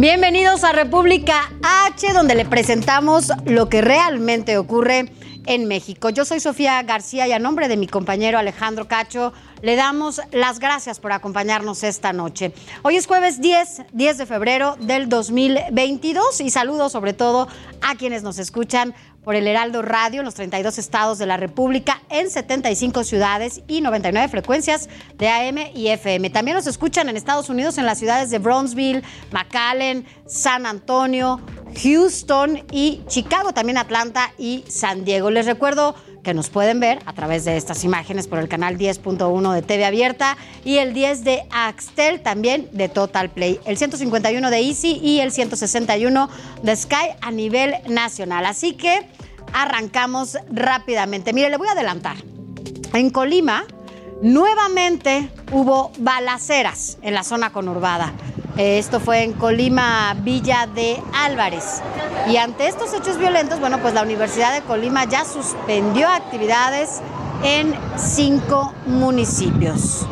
Bienvenidos a República H, donde le presentamos lo que realmente ocurre en México. Yo soy Sofía García y a nombre de mi compañero Alejandro Cacho le damos las gracias por acompañarnos esta noche. Hoy es jueves 10, 10 de febrero del 2022 y saludo sobre todo a quienes nos escuchan por el Heraldo Radio en los 32 estados de la República, en 75 ciudades y 99 frecuencias de AM y FM. También nos escuchan en Estados Unidos en las ciudades de Brownsville, McAllen, San Antonio, Houston y Chicago, también Atlanta y San Diego. Les recuerdo que nos pueden ver a través de estas imágenes por el canal 10.1 de TV Abierta y el 10 de Axtel, también de Total Play, el 151 de Easy y el 161 de Sky a nivel nacional. Así que arrancamos rápidamente. Mire, le voy a adelantar. En Colima, nuevamente hubo balaceras en la zona conurbada. Esto fue en Colima, Villa de Álvarez. Y ante estos hechos violentos, bueno, pues la Universidad de Colima ya suspendió actividades en cinco municipios.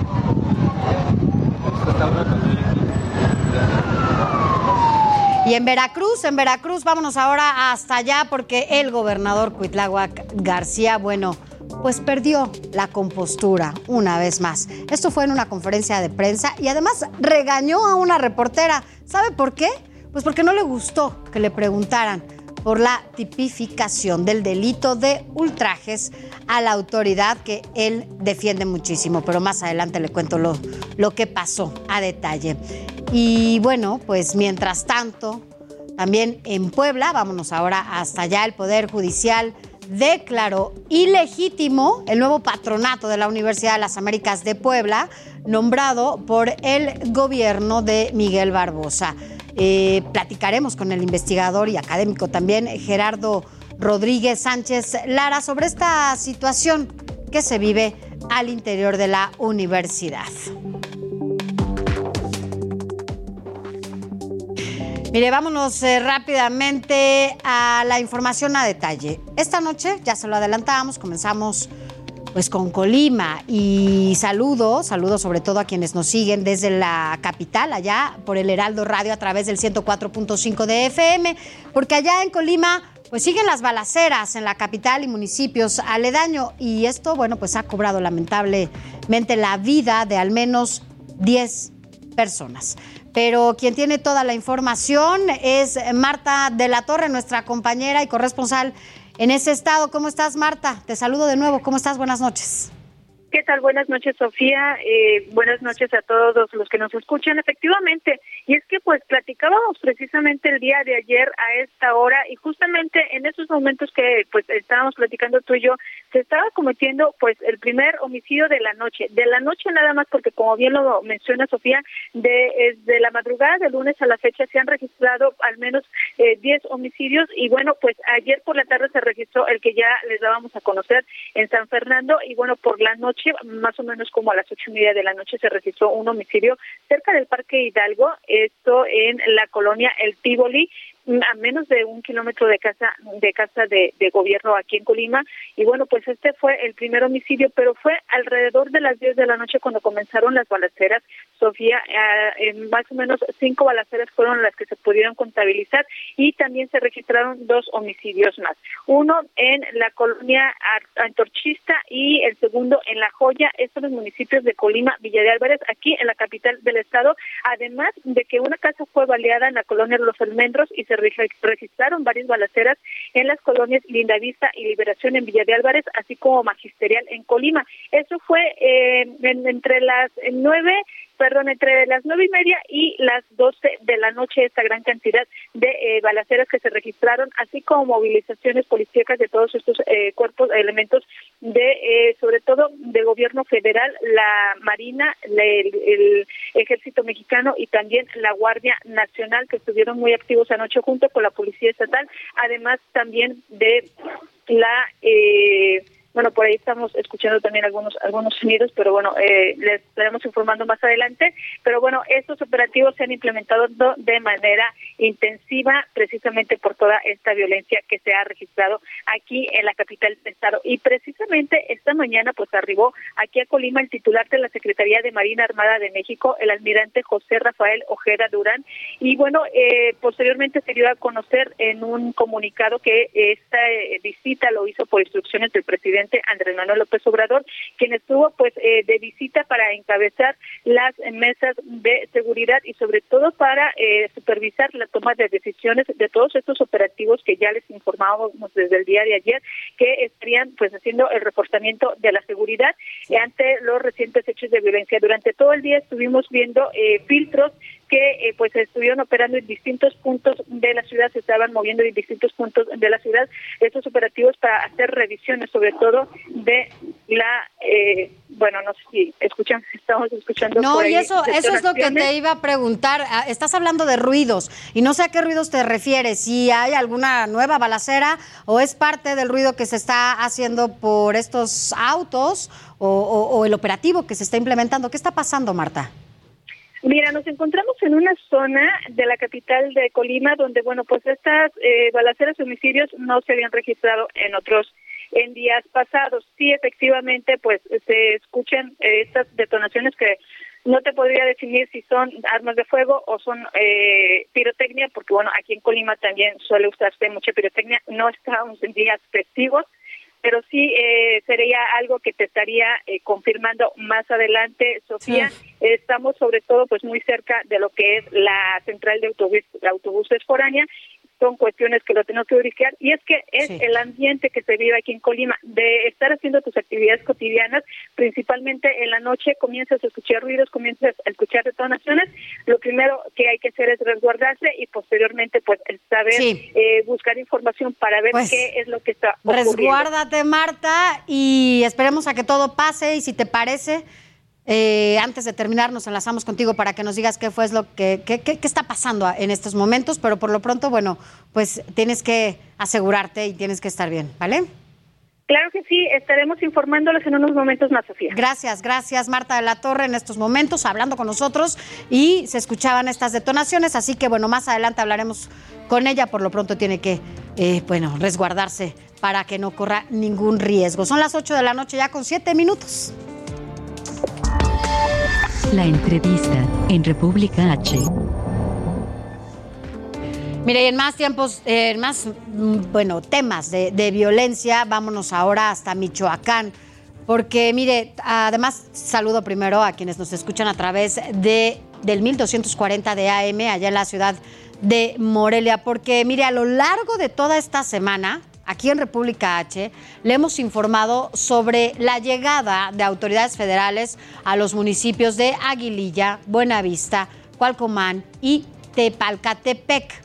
Y en Veracruz, en Veracruz, vámonos ahora hasta allá porque el gobernador Cuitláhuac García, bueno, pues perdió la compostura una vez más. Esto fue en una conferencia de prensa y además regañó a una reportera. ¿Sabe por qué? Pues porque no le gustó que le preguntaran por la tipificación del delito de ultrajes a la autoridad que él defiende muchísimo, pero más adelante le cuento lo, lo que pasó a detalle. Y bueno, pues mientras tanto, también en Puebla, vámonos ahora hasta allá, el Poder Judicial declaró ilegítimo el nuevo patronato de la Universidad de las Américas de Puebla, nombrado por el gobierno de Miguel Barbosa. Eh, platicaremos con el investigador y académico también, Gerardo Rodríguez Sánchez Lara, sobre esta situación que se vive al interior de la universidad. Mire, vámonos eh, rápidamente a la información a detalle. Esta noche, ya se lo adelantamos, comenzamos pues con Colima. Y saludo, saludo sobre todo a quienes nos siguen desde la capital, allá por el Heraldo Radio a través del 104.5 de FM, porque allá en Colima pues siguen las balaceras en la capital y municipios aledaño. Y esto, bueno, pues ha cobrado lamentablemente la vida de al menos 10 personas pero quien tiene toda la información es Marta de la Torre, nuestra compañera y corresponsal en ese estado. ¿Cómo estás, Marta? Te saludo de nuevo. ¿Cómo estás? Buenas noches. ¿Qué tal? Buenas noches, Sofía. Eh, buenas noches a todos los que nos escuchan. Efectivamente, y es que pues platicábamos precisamente el día de ayer a esta hora y justamente en esos momentos que pues estábamos platicando tú y yo, se estaba cometiendo pues el primer homicidio de la noche. De la noche nada más porque como bien lo menciona Sofía, de, de la madrugada de lunes a la fecha se han registrado al menos 10 eh, homicidios y bueno, pues ayer por la tarde se registró el que ya les dábamos a conocer en San Fernando y bueno, por la noche más o menos como a las ocho y media de la noche, se registró un homicidio cerca del Parque Hidalgo, esto en la colonia El Tívoli, a menos de un kilómetro de casa de casa de, gobierno aquí en Colima. Y bueno pues este fue el primer homicidio pero fue alrededor de las 10 de la noche cuando comenzaron las balaceras. Sofía eh, más o menos cinco balaceras fueron las que se pudieron contabilizar y también se registraron dos homicidios más. Uno en la colonia Antorchista y el segundo en La Joya. Estos los municipios de Colima Villa de Álvarez aquí en la capital del estado. Además de que una casa fue baleada en la colonia Los Almendros y se registraron varias balaceras en las colonias Lindavista y Liberación en Villa de Álvarez, así como Magisterial en Colima. Eso fue eh, entre las nueve perdón, entre las nueve y media y las doce de la noche esta gran cantidad de eh, balaceras que se registraron, así como movilizaciones policíacas de todos estos eh, cuerpos, elementos de, eh, sobre todo, de gobierno federal, la Marina, el, Ejército Mexicano y también la Guardia Nacional, que estuvieron muy activos anoche junto con la Policía Estatal, además también de la eh, bueno, por ahí estamos escuchando también algunos algunos sonidos, pero bueno, eh, les estaremos informando más adelante. Pero bueno, estos operativos se han implementado de manera intensiva precisamente por toda esta violencia que se ha registrado aquí en la capital del estado. Y precisamente esta mañana pues arribó aquí a Colima el titular de la Secretaría de Marina Armada de México, el almirante José Rafael Ojeda Durán. Y bueno, eh, posteriormente se dio a conocer en un comunicado que esta eh, visita lo hizo por instrucciones del presidente Andrés Manuel López Obrador, quien estuvo pues eh, de visita para encabezar las mesas de seguridad y sobre todo para eh, supervisar la toma de decisiones de todos estos operativos que ya les informábamos desde el día de ayer que estarían pues haciendo el reforzamiento de la seguridad ante los recientes hechos de violencia. Durante todo el día estuvimos viendo eh, filtros que eh, pues estuvieron operando en distintos puntos de la ciudad, se estaban moviendo en distintos puntos de la ciudad estos operativos para hacer revisiones, sobre todo de la, eh, bueno, no sé si escuchan, estamos escuchando. No, y eso, eso es lo que te iba a preguntar. Ah, estás hablando de ruidos y no sé a qué ruidos te refieres, si hay alguna nueva balacera o es parte del ruido que se está haciendo por estos autos o el operativo que se está implementando. ¿Qué está pasando, Marta? Mira, nos encontramos en una zona de la capital de Colima donde, bueno, pues estas eh, balaceras homicidios no se habían registrado en otros en días pasados. Sí, efectivamente, pues se escuchan eh, estas detonaciones que no te podría definir si son armas de fuego o son eh, pirotecnia, porque bueno, aquí en Colima también suele usarse mucha pirotecnia. No estamos en días festivos, pero sí eh, sería algo que te estaría eh, confirmando más adelante, Sofía. Estamos sobre todo pues muy cerca de lo que es la central de autobús, autobuses foránea son cuestiones que lo tenemos que verificar y es que es el ambiente que se vive aquí en Colima de estar haciendo tus actividades cotidianas principalmente en la noche comienzas a escuchar ruidos comienzas a escuchar detonaciones lo primero que hay que hacer es resguardarse y posteriormente pues saber eh, buscar información para ver pues, qué es lo que está ocurriendo. resguárdate Marta y esperemos a que todo pase y si te parece eh, antes de terminar, nos enlazamos contigo para que nos digas qué fue lo que qué, qué, está pasando en estos momentos, pero por lo pronto, bueno, pues tienes que asegurarte y tienes que estar bien, ¿vale? Claro que sí, estaremos informándoles en unos momentos más, Sofía. Gracias, gracias Marta de la Torre en estos momentos hablando con nosotros y se escuchaban estas detonaciones, así que bueno, más adelante hablaremos con ella, por lo pronto tiene que, eh, bueno, resguardarse para que no corra ningún riesgo. Son las 8 de la noche ya con 7 minutos. La entrevista en República H. Mire, y en más tiempos, eh, en más, mm, bueno, temas de, violencia, vámonos ahora hasta Michoacán. Porque, mire, además saludo primero a quienes nos escuchan a través de, del 1240 de AM, allá en la ciudad de Morelia. Porque, mire, a lo largo de toda esta semana, aquí en República H, le hemos informado sobre la llegada de autoridades federales a los municipios de Aguililla, Buenavista, Cualcomán y Tepalcatepec.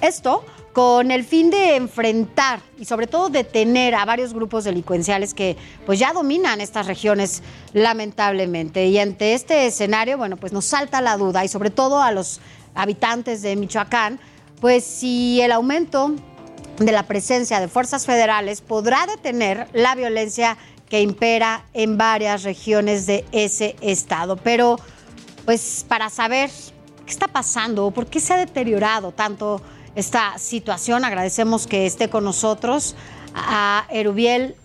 Esto con el fin de enfrentar y sobre todo detener a varios grupos delincuenciales que pues ya dominan estas regiones lamentablemente. Y ante este escenario, bueno, pues nos salta la duda y sobre todo a los habitantes de Michoacán, pues si el aumento de la presencia de fuerzas federales podrá detener la violencia que impera en varias regiones de ese estado. Pero, pues, para saber qué está pasando, por qué se ha deteriorado tanto esta situación, agradecemos que esté con nosotros a Erubiel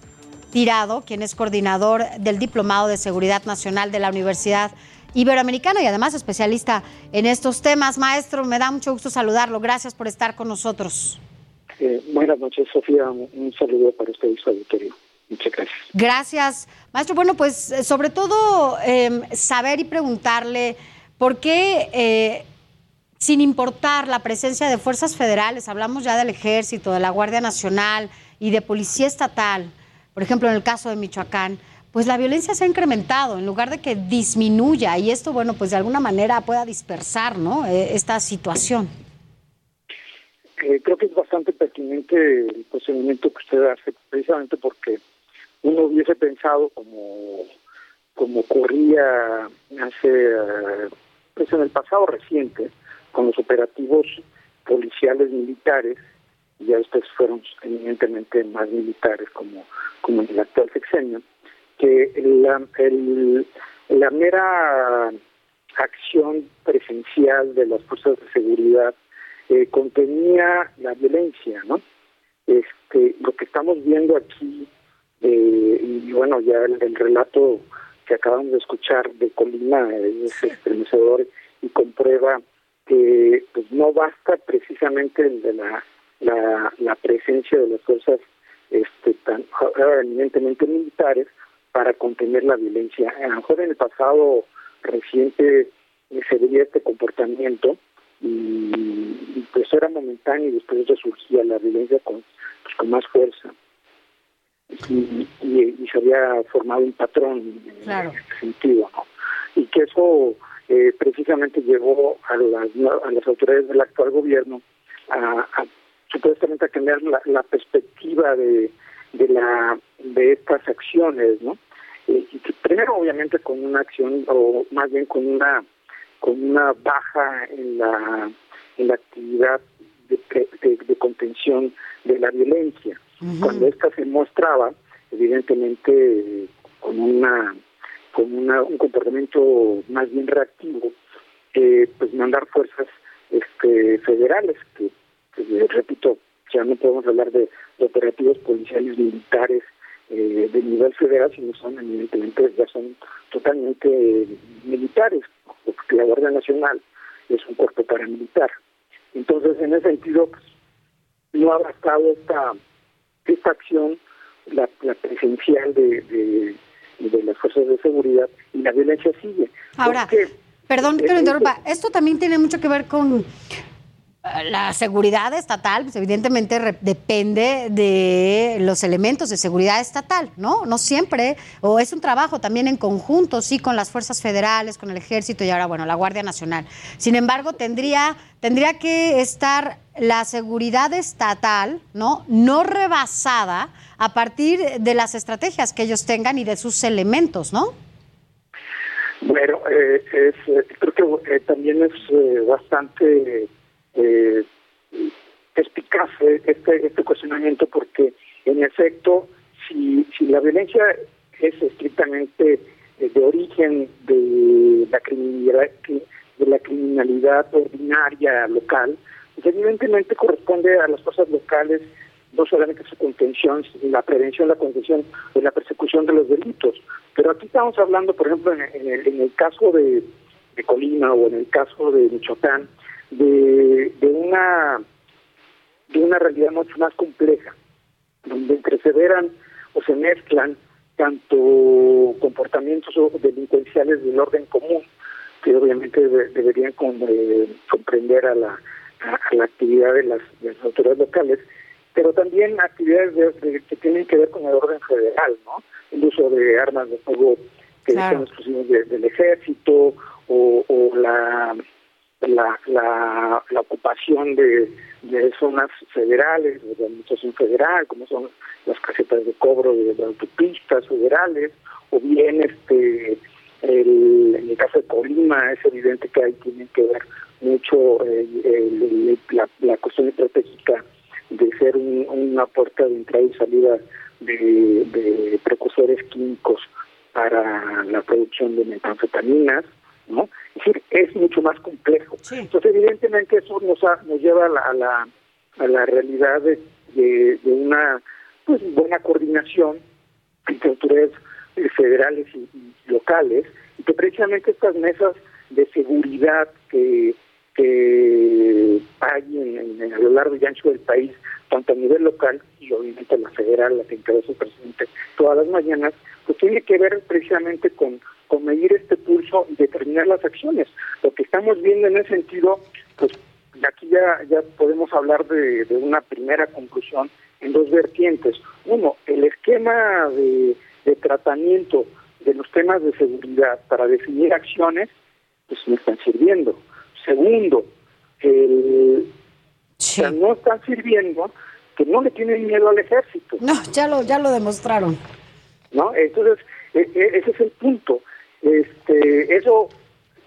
Tirado, quien es coordinador del Diplomado de Seguridad Nacional de la Universidad Iberoamericana y además especialista en estos temas. Maestro, me da mucho gusto saludarlo. Gracias por estar con nosotros. Eh, buenas noches, Sofía. Un, saludo para usted y su auditorio. Muchas gracias. Gracias. Maestro, bueno, pues eh, sobre todo em, saber y preguntarle por qué, eh, sin importar la presencia de fuerzas federales, hablamos ya del ejército, de la Guardia Nacional y de Policía Estatal, por ejemplo, en el caso de Michoacán, pues la violencia se ha incrementado en lugar de que disminuya y esto, bueno, pues de alguna manera pueda dispersar, ¿no? Esta situación. Creo que es bastante pertinente el cuestionamiento que usted hace, precisamente porque uno hubiese pensado como, como ocurría hace, pues en el pasado reciente, con los operativos policiales militares, y ya después fueron eminentemente más militares como, como en el actual sexenio, que la, el, la mera acción presencial de las fuerzas de seguridad eh, contenía la violencia, ¿no? Este, lo que estamos viendo aquí, eh, y bueno, ya el, relato que acabamos de escuchar de Colina es estremecedor y comprueba que pues no basta precisamente de la, la, la presencia de las fuerzas este, tan eminentemente militares para contener la violencia. A lo mejor en el pasado reciente se veía este comportamiento y, pues era momentáneo y después resurgía la violencia con, pues, con más fuerza. Y, y, se había formado un patrón en este sentido, ¿no? Y que eso eh, precisamente llevó a las, a las autoridades del actual gobierno a, supuestamente a cambiar la, perspectiva de, de la de estas acciones, ¿no? Eh, primero obviamente con una acción o más bien con una con una baja en la, en la actividad de, de, contención de la violencia. Cuando esta se mostraba, evidentemente, con una con una, un comportamiento más bien reactivo, eh, pues mandar fuerzas este, federales, que, repito, ya no podemos hablar de, operativos policiales militares eh, de nivel federal, sino son evidentemente ya son totalmente militares, porque la Guardia Nacional es un cuerpo paramilitar. Entonces, en ese sentido, pues, no ha bastado esta, esta acción, la, presencial de, de, las fuerzas de seguridad, y la violencia sigue. Ahora, perdón que lo interrumpa, esto también tiene mucho que ver con la seguridad estatal, pues evidentemente depende de los elementos de seguridad estatal, ¿no? No siempre, o es un trabajo también en conjunto, sí, con las fuerzas federales, con el ejército y ahora, bueno, la Guardia Nacional. Sin embargo, tendría, tendría que estar la seguridad estatal, ¿no? No rebasada a partir de las estrategias que ellos tengan y de sus elementos, ¿no? Bueno, eh, es, eh, creo que eh, también es bastante eh, eficaz este, este cuestionamiento porque en efecto si, si la violencia es estrictamente eh, de origen de la criminalidad de la criminalidad ordinaria local pues evidentemente corresponde a las fuerzas locales no solamente su contención, la prevención, la contención o la persecución de los delitos. Pero aquí estamos hablando, por ejemplo, en, el, en el caso de, de Colima o en el caso de Michoacán, de, de una de una realidad mucho más compleja, donde entreveran o se mezclan tanto comportamientos delincuenciales del orden común, que obviamente deberían eh, comprender a la, a, la actividad de las, autoridades locales, pero también actividades que tienen que ver con el orden federal, ¿no? El uso de armas de fuego que son exclusivos del ejército o, o la la, la, la ocupación de, de zonas federales, de administración federal, como son las casetas de cobro de, autopistas federales, o bien este el, en el caso de Colima es evidente que ahí tiene que ver mucho eh, la, la, cuestión estratégica de ser una puerta de entrada y salida de, de precursores químicos para la producción de metanfetaminas, ¿no? Es decir, es mucho más complejo. Entonces, evidentemente, eso nos, nos lleva a la, a la, a la realidad de, de, una pues buena coordinación entre autoridades eh, federales y, locales, y que precisamente estas mesas de seguridad que, que hay en, a lo largo y ancho del país, tanto a nivel local y obviamente la federal, la que encabeza el presidente todas las mañanas, pues tiene que ver precisamente con con medir este pulso y determinar las acciones. Lo que estamos viendo en ese sentido, pues aquí ya, ya podemos hablar de, de una primera conclusión en dos vertientes. Uno, el esquema de, de tratamiento de los temas de seguridad para definir acciones, pues no están sirviendo. Segundo, el, Sí. sea, no están sirviendo que no le tienen miedo al ejército. No, ya lo, ya lo demostraron. ¿no? Entonces, e- e- ese es el punto. Este, eso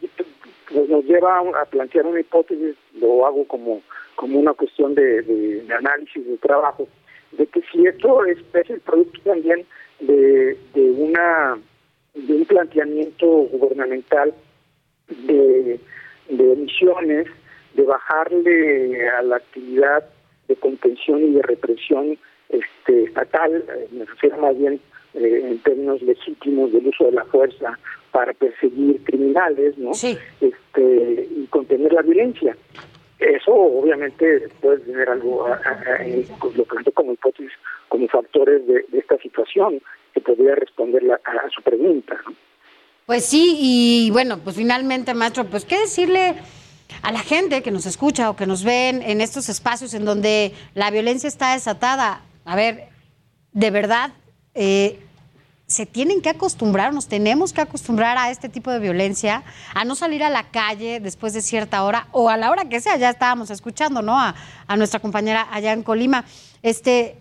pues, nos lleva a, plantear una hipótesis, lo hago como, como una cuestión de análisis de trabajo, de que si esto es, es el producto también de, de una de un planteamiento gubernamental de, de emisiones, de bajarle a la actividad de contención y de represión este, estatal, eh, me refiero más bien eh, en términos legítimos del uso de la fuerza para perseguir criminales, ¿no? Sí. Este, y contener la violencia. Eso obviamente puede tener algo, a- a- a- en- pues, lo planteé como hipótesis, como factores de, de esta situación que podría responder la- a, a su pregunta. ¿no? Pues sí, y bueno, pues finalmente, maestro, pues qué decirle a la gente que nos escucha o que nos ven en estos espacios en donde la violencia está desatada. A ver, de verdad, eh, se tienen que acostumbrar, nos tenemos que acostumbrar a este tipo de violencia, a no salir a la calle después de cierta hora o a la hora que sea. Ya estábamos escuchando, ¿no? A, nuestra compañera allá en Colima. Este,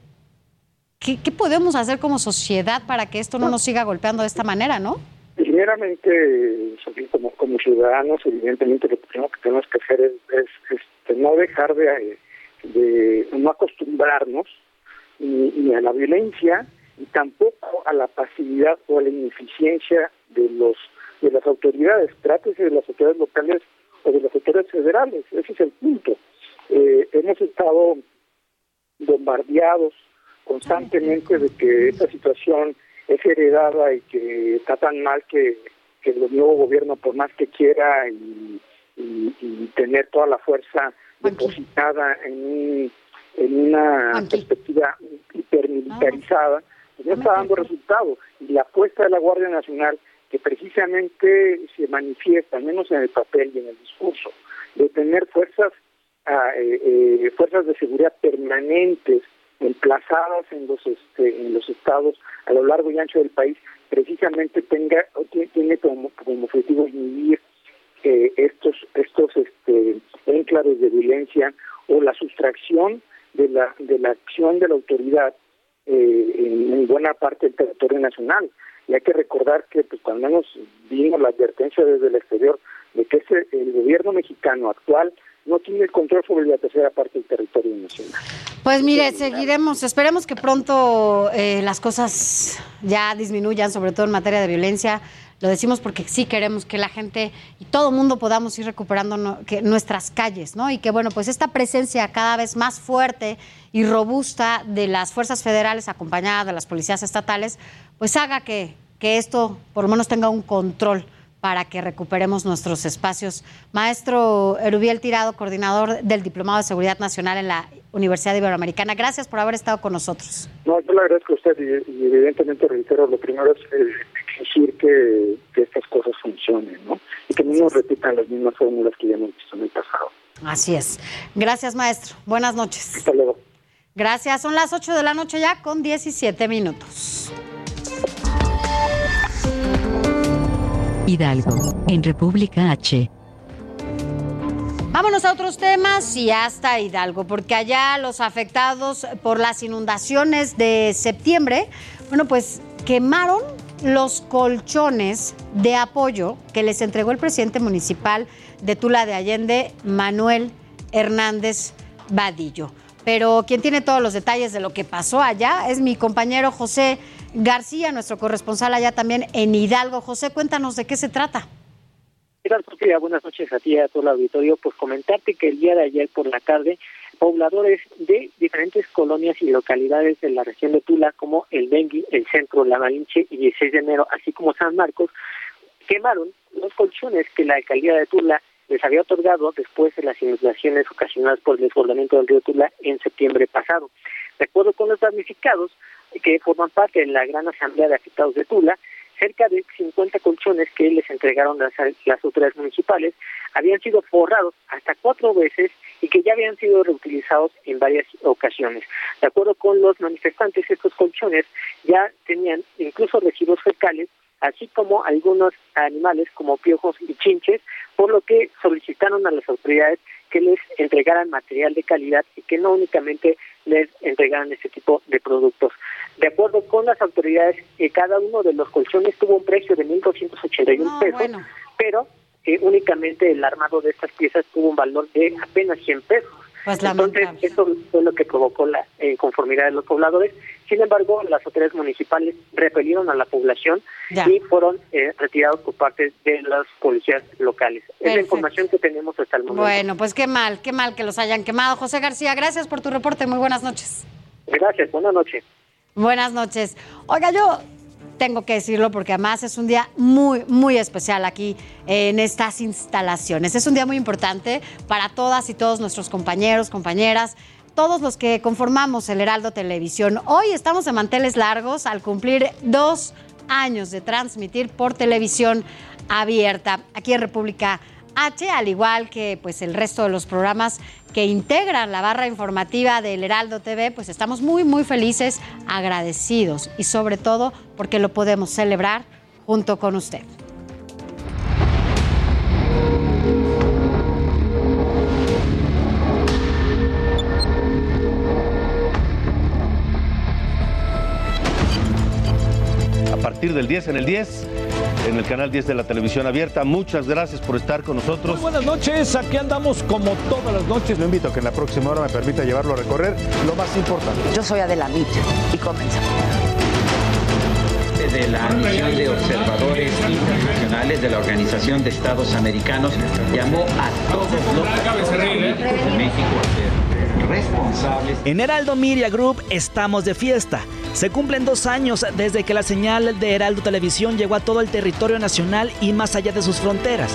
¿qué, ¿Qué podemos hacer como sociedad para que esto no nos siga golpeando de esta manera, no? Primeramente, como, como ciudadanos, evidentemente lo primero que tenemos que hacer es, es, este, no dejar de, de no acostumbrarnos ni a la violencia y tampoco a la pasividad o a la ineficiencia de los de las autoridades, trátese de las autoridades locales o de las autoridades federales, ese es el punto. Eh, hemos estado bombardeados constantemente de que esta situación es heredada y que está tan mal que, que el nuevo gobierno, por más que quiera y, y- y tener toda la fuerza depositada en, en una Aquí. perspectiva hipermilitarizada, pues no está dando resultado. Y la apuesta de la Guardia Nacional, que precisamente se manifiesta, al menos en el papel y en el discurso, de tener fuerzas ah, eh, eh, fuerzas de seguridad permanentes emplazadas en los este, en los estados a lo largo y ancho del país precisamente tenga tiene como, como objetivo inhibir eh, estos estos este enclaves de violencia o la sustracción de la de la acción de la autoridad eh, en, en buena parte del territorio nacional y hay que recordar que pues cuando menos vino la advertencia desde el exterior de que ese, el gobierno mexicano actual no tiene el control sobre la tercera parte del territorio nacional. Pues mire, seguiremos, esperemos que pronto eh, las cosas ya disminuyan, sobre todo en materia de violencia. Lo decimos porque sí queremos que la gente y todo mundo podamos ir recuperando nuestras calles, ¿no? Y que, bueno, pues esta presencia cada vez más fuerte y robusta de las fuerzas federales acompañadas de las policías estatales, pues haga que, que esto por lo menos tenga un control para que recuperemos nuestros espacios. Maestro Erubiel Tirado, coordinador del Diplomado de Seguridad Nacional en la Universidad Iberoamericana, gracias por haber estado con nosotros. No, yo le agradezco a usted y, y evidentemente reitero, lo primero es eh, exigir que, que estas cosas funcionen, ¿no? Y que no nos repitan las mismas fórmulas que ya hemos visto en el pasado. Así es. Gracias, maestro. Buenas noches. Hasta luego. Gracias. Son las 8 de la noche ya con 17 minutos. Hidalgo, en República H. Vámonos a otros temas y hasta Hidalgo, porque allá los afectados por las inundaciones de septiembre, bueno, pues quemaron los colchones de apoyo que les entregó el presidente municipal de Tula de Allende, Manuel Hernández Vadillo. Pero quien tiene todos los detalles de lo que pasó allá es mi compañero José García, nuestro corresponsal allá también en Hidalgo. José, cuéntanos de qué se trata. Buenas noches a ti a todo el auditorio. Pues comentarte que el día de ayer por la tarde, pobladores de diferentes colonias y localidades de la región de Tula, como el Bengui, el Centro, La Malinche y 16 de enero, así como San Marcos, quemaron los colchones que la alcaldía de Tula les había otorgado después de las inundaciones ocasionadas por el desbordamiento del río Tula en septiembre pasado. De acuerdo con los damnificados, que forman parte de la gran asamblea de afectados de Tula, cerca de 50 colchones que les entregaron las, autoridades municipales habían sido forrados hasta cuatro veces y que ya habían sido reutilizados en varias ocasiones. De acuerdo con los manifestantes, estos colchones ya tenían incluso residuos fecales, así como algunos animales como piojos y chinches, por lo que solicitaron a las autoridades que les entregaran material de calidad y que no únicamente les entregaran este tipo de productos. De acuerdo con las autoridades, eh, cada uno de los colchones tuvo un precio de 1.281 no, pesos, bueno. pero eh, únicamente el armado de estas piezas tuvo un valor de apenas 100 pesos. Pues Entonces, eso fue lo que provocó la inconformidad de los pobladores. Sin embargo, las autoridades municipales repelieron a la población Ya. y fueron eh, retirados por parte de las policías locales. Es la información que tenemos hasta el momento. Bueno, pues qué mal, qué mal que los hayan quemado. José García, gracias por tu reporte. Muy buenas noches. Gracias, buenas noches. Buenas noches. Oiga, yo tengo que decirlo porque además es un día muy, muy especial aquí en estas instalaciones. Es un día muy importante para todas y todos nuestros compañeros, compañeras, todos los que conformamos el Heraldo Televisión. Hoy estamos de manteles largos al cumplir dos años de transmitir por televisión abierta aquí en República H, al igual que pues el resto de los programas que integran la barra informativa del Heraldo TV, pues estamos muy muy felices, agradecidos y sobre todo porque lo podemos celebrar junto con usted. Partir del 10 en el 10, en el canal 10 de la televisión abierta. Muchas gracias por estar con nosotros. Muy buenas noches, aquí andamos como todas las noches. Lo invito a que en la próxima hora me permita llevarlo a recorrer lo más importante. Yo soy Adela Micha y comenzamos. de la misión de observadores internacionales de la Organización de Estados Americanos llamó a todos los políticos de México a ser responsables. En Heraldo Media Group estamos de fiesta. Se cumplen dos años desde que la señal de Heraldo Televisión llegó a todo el territorio nacional y más allá de sus fronteras,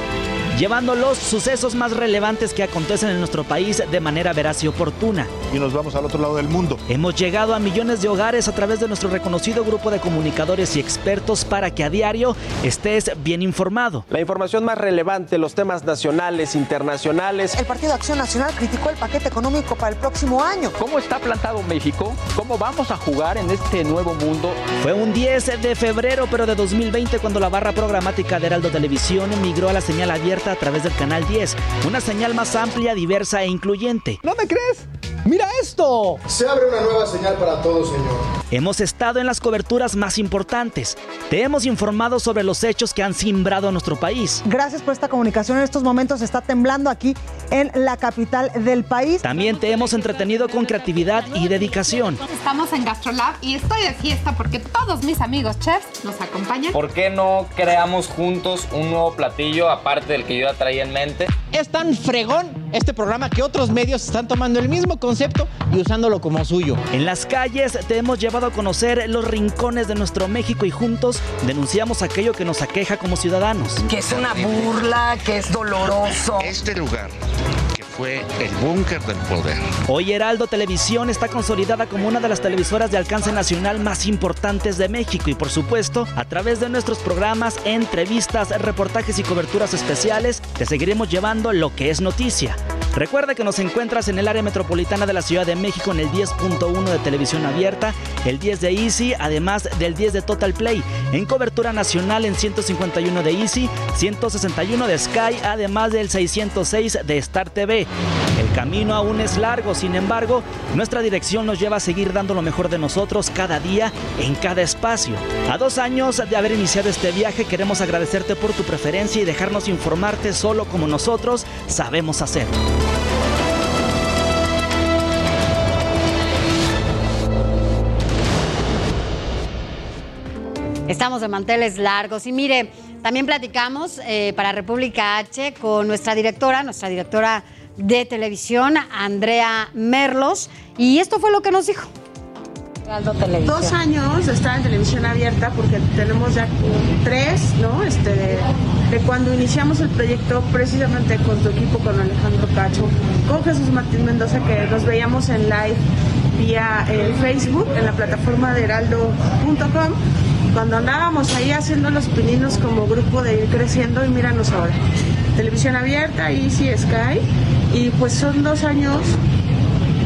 llevando los sucesos más relevantes que acontecen en nuestro país de manera veraz y oportuna. Y nos vamos al otro lado del mundo. Hemos llegado a millones de hogares a través de nuestro reconocido grupo de comunicadores y expertos para que a diario estés bien informado. La información más relevante, los temas nacionales, internacionales. El Partido Acción Nacional criticó el paquete económico para el próximo año. ¿Cómo está plantado México? ¿Cómo vamos a jugar en este nuevo mundo? Fue un 10 de febrero, pero de 2020, cuando la barra programática de Heraldo Televisión migró a la señal abierta a través del canal 10, una señal más amplia, diversa e incluyente. ¿No me crees? ¡Mira esto! Se abre una nueva señal para todos, señor. Hemos estado en las coberturas más importantes. Te hemos informado sobre los hechos que han simbrado a nuestro país. Gracias por esta comunicación. En estos momentos está temblando aquí en la capital del país. También te hemos entretenido con creatividad y dedicación. Estamos en GastroLab y estoy de fiesta porque todos mis amigos chefs nos acompañan. ¿Por qué no creamos juntos un nuevo platillo aparte del que yo ya traía en mente? Es tan fregón este programa que otros medios están tomando el mismo concepto y usándolo como suyo. En las calles te hemos llevado a conocer los rincones de nuestro México y juntos denunciamos aquello que nos aqueja como ciudadanos. Que es una burla, que es doloroso. Este lugar fue el búnker del poder. Hoy Heraldo Televisión está consolidada como una de las televisoras de alcance nacional más importantes de México y por supuesto, a través de nuestros programas, entrevistas, reportajes y coberturas especiales, te seguiremos llevando lo que es noticia. Recuerda que nos encuentras en el área metropolitana de la Ciudad de México en el 10.1 de televisión abierta, el 10 de Easy, además del 10 de Total Play, en cobertura nacional en 151 de Easy, 161 de Sky, además del 606 de Star TV. El camino aún es largo, sin embargo, nuestra dirección nos lleva a seguir dando lo mejor de nosotros cada día, en cada espacio. A dos años de haber iniciado este viaje, queremos agradecerte por tu preferencia y dejarnos informarte solo como nosotros sabemos hacer. Estamos de manteles largos. Y mire, también platicamos eh, para República H con nuestra directora, nuestra directora de televisión, Andrea Merlos. Y esto fue lo que nos dijo. Dos años de estar en televisión abierta porque tenemos ya tres, ¿no? Este, de, cuando iniciamos el proyecto precisamente con tu equipo, con Alejandro Cacho, con Jesús Martín Mendoza, que nos veíamos en live vía el Facebook en la plataforma de heraldo.com cuando andábamos ahí haciendo los pininos como grupo de ir creciendo y míranos ahora. Televisión abierta, Easy, Sky, y pues son dos años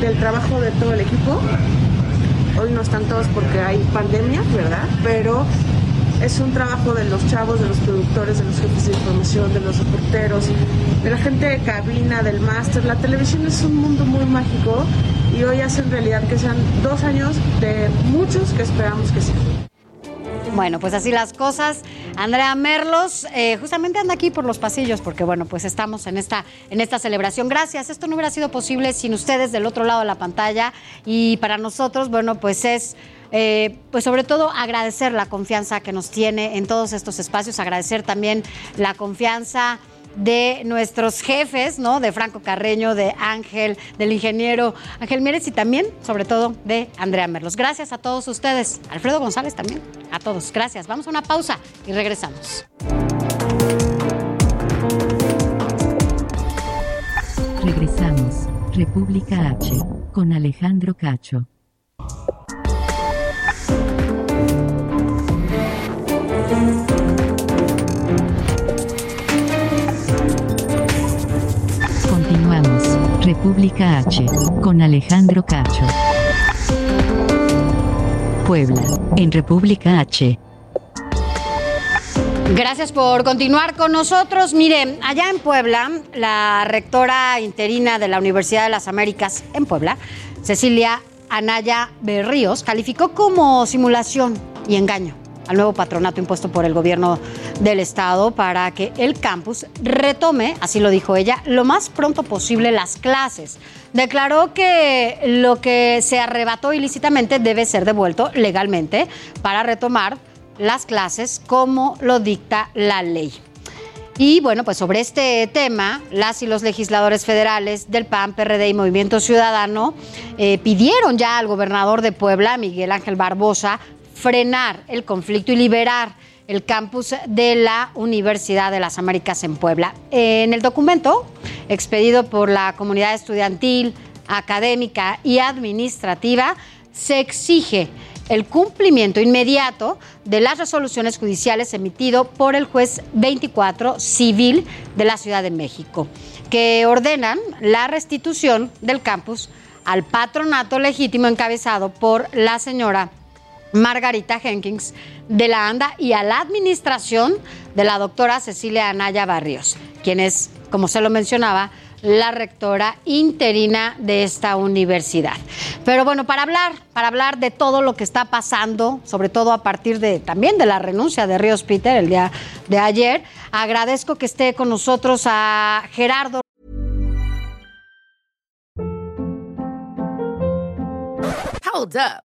del trabajo de todo el equipo. Hoy no están todos porque hay pandemia, ¿verdad? Pero es un trabajo de los chavos, de los productores, de los jefes de información, de los reporteros, de la gente de cabina, del máster. La televisión es un mundo muy mágico y hoy hacen realidad que sean dos años de muchos que esperamos que sean. Bueno, pues así las cosas. Andrea Merlos eh, justamente anda aquí por los pasillos porque, bueno, pues estamos en esta, en esta celebración. Gracias. Esto no hubiera sido posible sin ustedes del otro lado de la pantalla y para nosotros, bueno, pues es... Eh, pues sobre todo agradecer la confianza que nos tiene en todos estos espacios, agradecer también la confianza de nuestros jefes, ¿no? De Franco Carreño, de Ángel, del ingeniero Ángel Mírez y también, sobre todo, de Andrea Merlos. Gracias a todos ustedes. Alfredo González también. A todos. Gracias. Vamos a una pausa y regresamos. Regresamos. República H. Con Alejandro Cacho. República H. Con Alejandro Cacho. Puebla. En República H. Gracias por continuar con nosotros. Mire, allá en Puebla, la rectora interina de la Universidad de las Américas en Puebla, Cecilia Anaya Berríos, calificó como simulación y engaño al nuevo patronato impuesto por el gobierno del estado para que el campus retome, así lo dijo ella, lo más pronto posible las clases. Declaró que lo que se arrebató ilícitamente debe ser devuelto legalmente para retomar las clases como lo dicta la ley. Y bueno, pues sobre este tema, las y los legisladores federales del PAN, PRD y Movimiento Ciudadano eh, pidieron ya al gobernador de Puebla, Miguel Ángel Barbosa, frenar el conflicto y liberar el campus de la Universidad de las Américas en Puebla. En el documento expedido por la comunidad estudiantil, académica y administrativa, se exige el cumplimiento inmediato de las resoluciones judiciales emitido por el juez 24 civil de la Ciudad de México, que ordenan la restitución del campus al patronato legítimo encabezado por la señora Margarita Jenkins de la ANDA y a la administración de la doctora Cecilia Anaya Barrios, quien es, como se lo mencionaba, la rectora interina de esta universidad. Pero bueno, para hablar, para hablar de todo lo que está pasando, sobre todo a partir de también de la renuncia de Ríos Peter el día de ayer, agradezco que esté con nosotros a Gerardo. Hold up.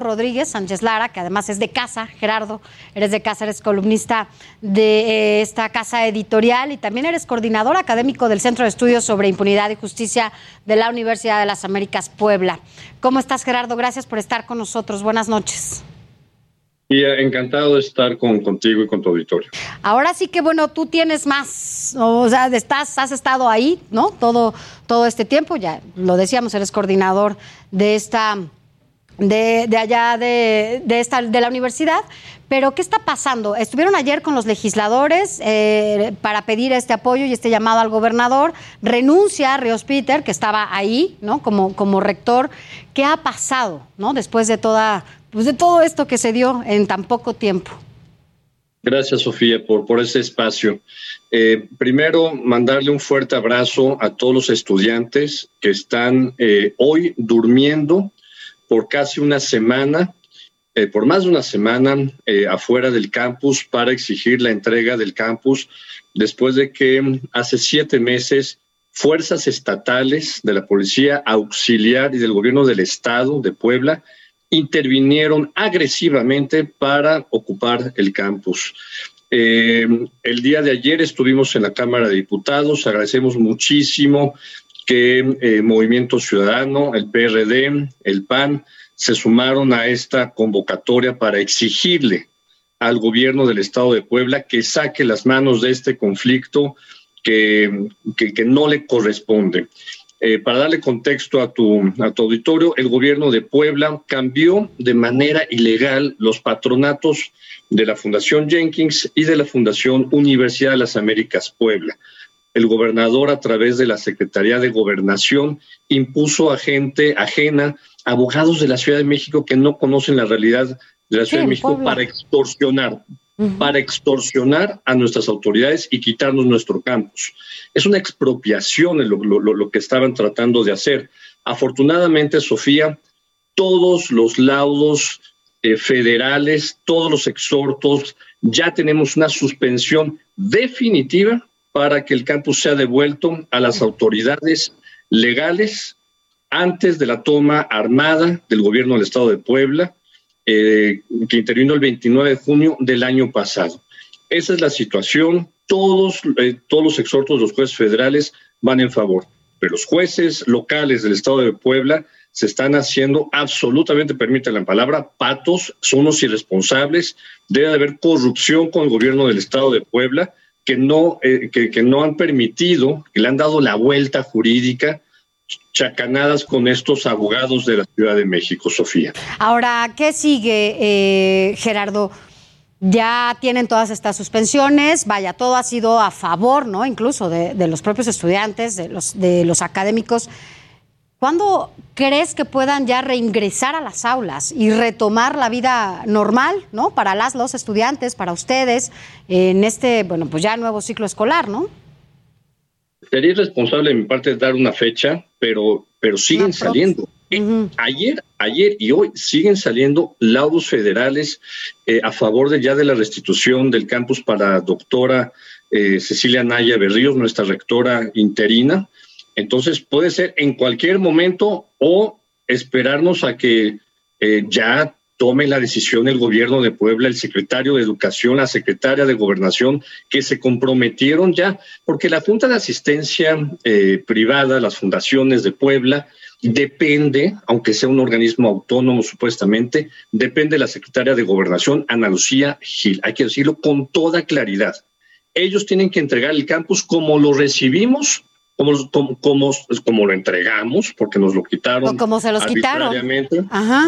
Rodríguez Sánchez Lara, que además es de casa, Gerardo, eres de casa, eres columnista de eh, esta casa editorial y también eres coordinador académico del Centro de Estudios sobre Impunidad y Justicia de la Universidad de las Américas Puebla. ¿Cómo estás, Gerardo? Gracias por estar con nosotros. Buenas noches. Y encantado de estar con, contigo y con tu auditorio. Ahora sí que bueno, tú tienes más, o sea, estás, has estado ahí, ¿no? Todo, todo este tiempo, ya lo decíamos, eres coordinador de esta de, de allá de, de, esta, de la universidad. Pero, ¿qué está pasando? Estuvieron ayer con los legisladores eh, para pedir este apoyo y este llamado al gobernador. Renuncia Ríos Peter, que estaba ahí, ¿no? Como, como rector. ¿Qué ha pasado, ¿no? Después de toda, pues de todo esto que se dio en tan poco tiempo. Gracias, Sofía, por, por ese espacio. Eh, primero, mandarle un fuerte abrazo a todos los estudiantes que están eh, hoy durmiendo por casi una semana, eh, por más de una semana, eh, afuera del campus para exigir la entrega del campus después de que hace siete meses fuerzas estatales de la Policía Auxiliar y del Gobierno del Estado de Puebla intervinieron agresivamente para ocupar el campus. Eh, el día de ayer estuvimos en la Cámara de Diputados, agradecemos muchísimo que eh, Movimiento Ciudadano, el PRD, el PAN, se sumaron a esta convocatoria para exigirle al gobierno del Estado de Puebla que saque las manos de este conflicto que, que, no le corresponde. Eh, para darle contexto a tu, a tu auditorio, el gobierno de Puebla cambió de manera ilegal los patronatos de la Fundación Jenkins y de la Fundación Universidad de las Américas Puebla. El gobernador, a través de la Secretaría de Gobernación, impuso a gente ajena, abogados de la Ciudad de México que no conocen la realidad de la Ciudad de México para extorsionar, para extorsionar a nuestras autoridades y quitarnos nuestro campus. Es una expropiación lo, lo que estaban tratando de hacer. Afortunadamente, Sofía, todos los laudos eh, federales, todos los exhortos, ya tenemos una suspensión definitiva para que el campus sea devuelto a las autoridades legales antes de la toma armada del gobierno del estado de Puebla, eh, que intervino el 29 de junio del año pasado. Esa es la situación. Todos, eh, todos los exhortos de los jueces federales van en favor, pero los jueces locales del estado de Puebla se están haciendo absolutamente, permítanme la palabra, patos, son los irresponsables, debe haber corrupción con el gobierno del estado de Puebla, que no, eh, que, no han permitido, que le han dado la vuelta jurídica, chacanadas con estos abogados de la Ciudad de México, Sofía. Ahora, ¿qué sigue, eh, Gerardo? Ya tienen todas estas suspensiones, vaya, todo ha sido a favor, ¿no? Incluso de, de los propios estudiantes, de los, de los académicos. ¿Cuándo crees que puedan ya reingresar a las aulas y retomar la vida normal, ¿no? Para las, los estudiantes, para ustedes, en este, bueno, pues ya nuevo ciclo escolar, ¿no? Sería irresponsable de mi parte dar una fecha, pero, pero siguen saliendo. Ayer, ayer y hoy siguen saliendo laudos federales eh, a favor de ya de la restitución del campus para doctora eh, Cecilia Naya Berríos, nuestra rectora interina. Entonces puede ser en cualquier momento o esperarnos a que eh, ya tome la decisión el gobierno de Puebla, el secretario de Educación, la secretaria de Gobernación, que se comprometieron ya, porque la Junta de Asistencia eh, Privada, las fundaciones de Puebla, depende, aunque sea un organismo autónomo supuestamente, depende de la secretaria de Gobernación, Ana Lucía Gil. Hay que decirlo con toda claridad. Ellos tienen que entregar el campus como lo recibimos como, como, como, lo entregamos, porque nos lo quitaron. como se los quitaron.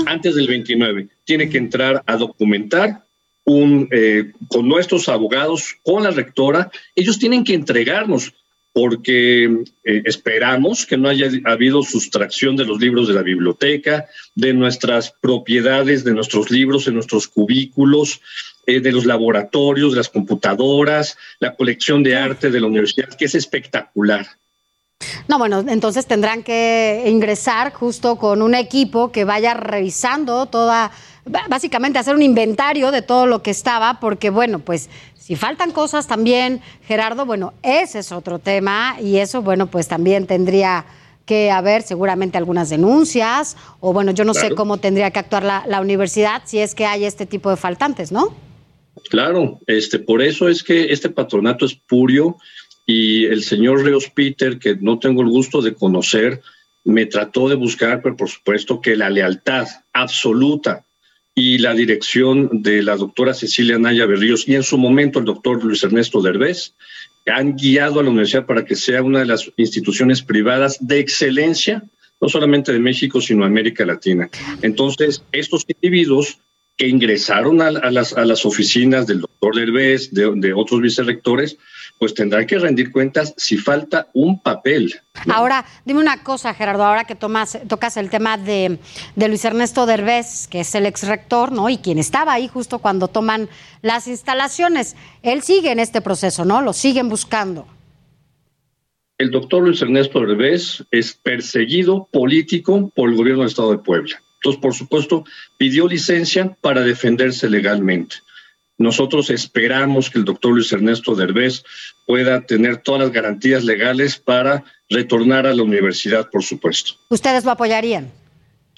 Antes del 29. Tiene que entrar a documentar un, eh, con nuestros abogados, con la rectora. Ellos tienen que entregarnos, porque eh, esperamos que no haya habido sustracción de los libros de la biblioteca, de nuestras propiedades, de nuestros libros, de nuestros cubículos, eh, de los laboratorios, de las computadoras, la colección de arte de la universidad, que es espectacular. No, bueno, entonces tendrán que ingresar justo con un equipo que vaya revisando toda, básicamente hacer un inventario de todo lo que estaba, porque bueno, pues si faltan cosas también, Gerardo, bueno, ese es otro tema y eso, bueno, pues también tendría que haber seguramente algunas denuncias o bueno, yo no sé cómo tendría que actuar la, la universidad si es que hay este tipo de faltantes, ¿no? Claro, este, por eso es que este patronato es purio y el señor Reos Peter, que no tengo el gusto de conocer, me trató de buscar, pero por supuesto que la lealtad absoluta y la dirección de la doctora Cecilia Naya Berríos y en su momento el doctor Luis Ernesto Derbez han guiado a la universidad para que sea una de las instituciones privadas de excelencia, no solamente de México, sino de América Latina. Entonces, estos individuos que ingresaron a, las, a las, oficinas del doctor Derbez, de, de otros vicerrectores, pues tendrán que rendir cuentas si falta un papel. Ahora, dime una cosa, Gerardo, ahora que tomas, tocas el tema de, Luis Ernesto Derbez, que es el ex rector, ¿no? Y quien estaba ahí justo cuando toman las instalaciones. Él sigue en este proceso, ¿no? Lo siguen buscando. El doctor Luis Ernesto Derbez es perseguido político por el gobierno del Estado de Puebla. Entonces, por supuesto, pidió licencia para defenderse legalmente. Nosotros esperamos que el doctor Luis Ernesto Derbez pueda tener todas las garantías legales para retornar a la universidad, por supuesto. ¿Ustedes lo apoyarían?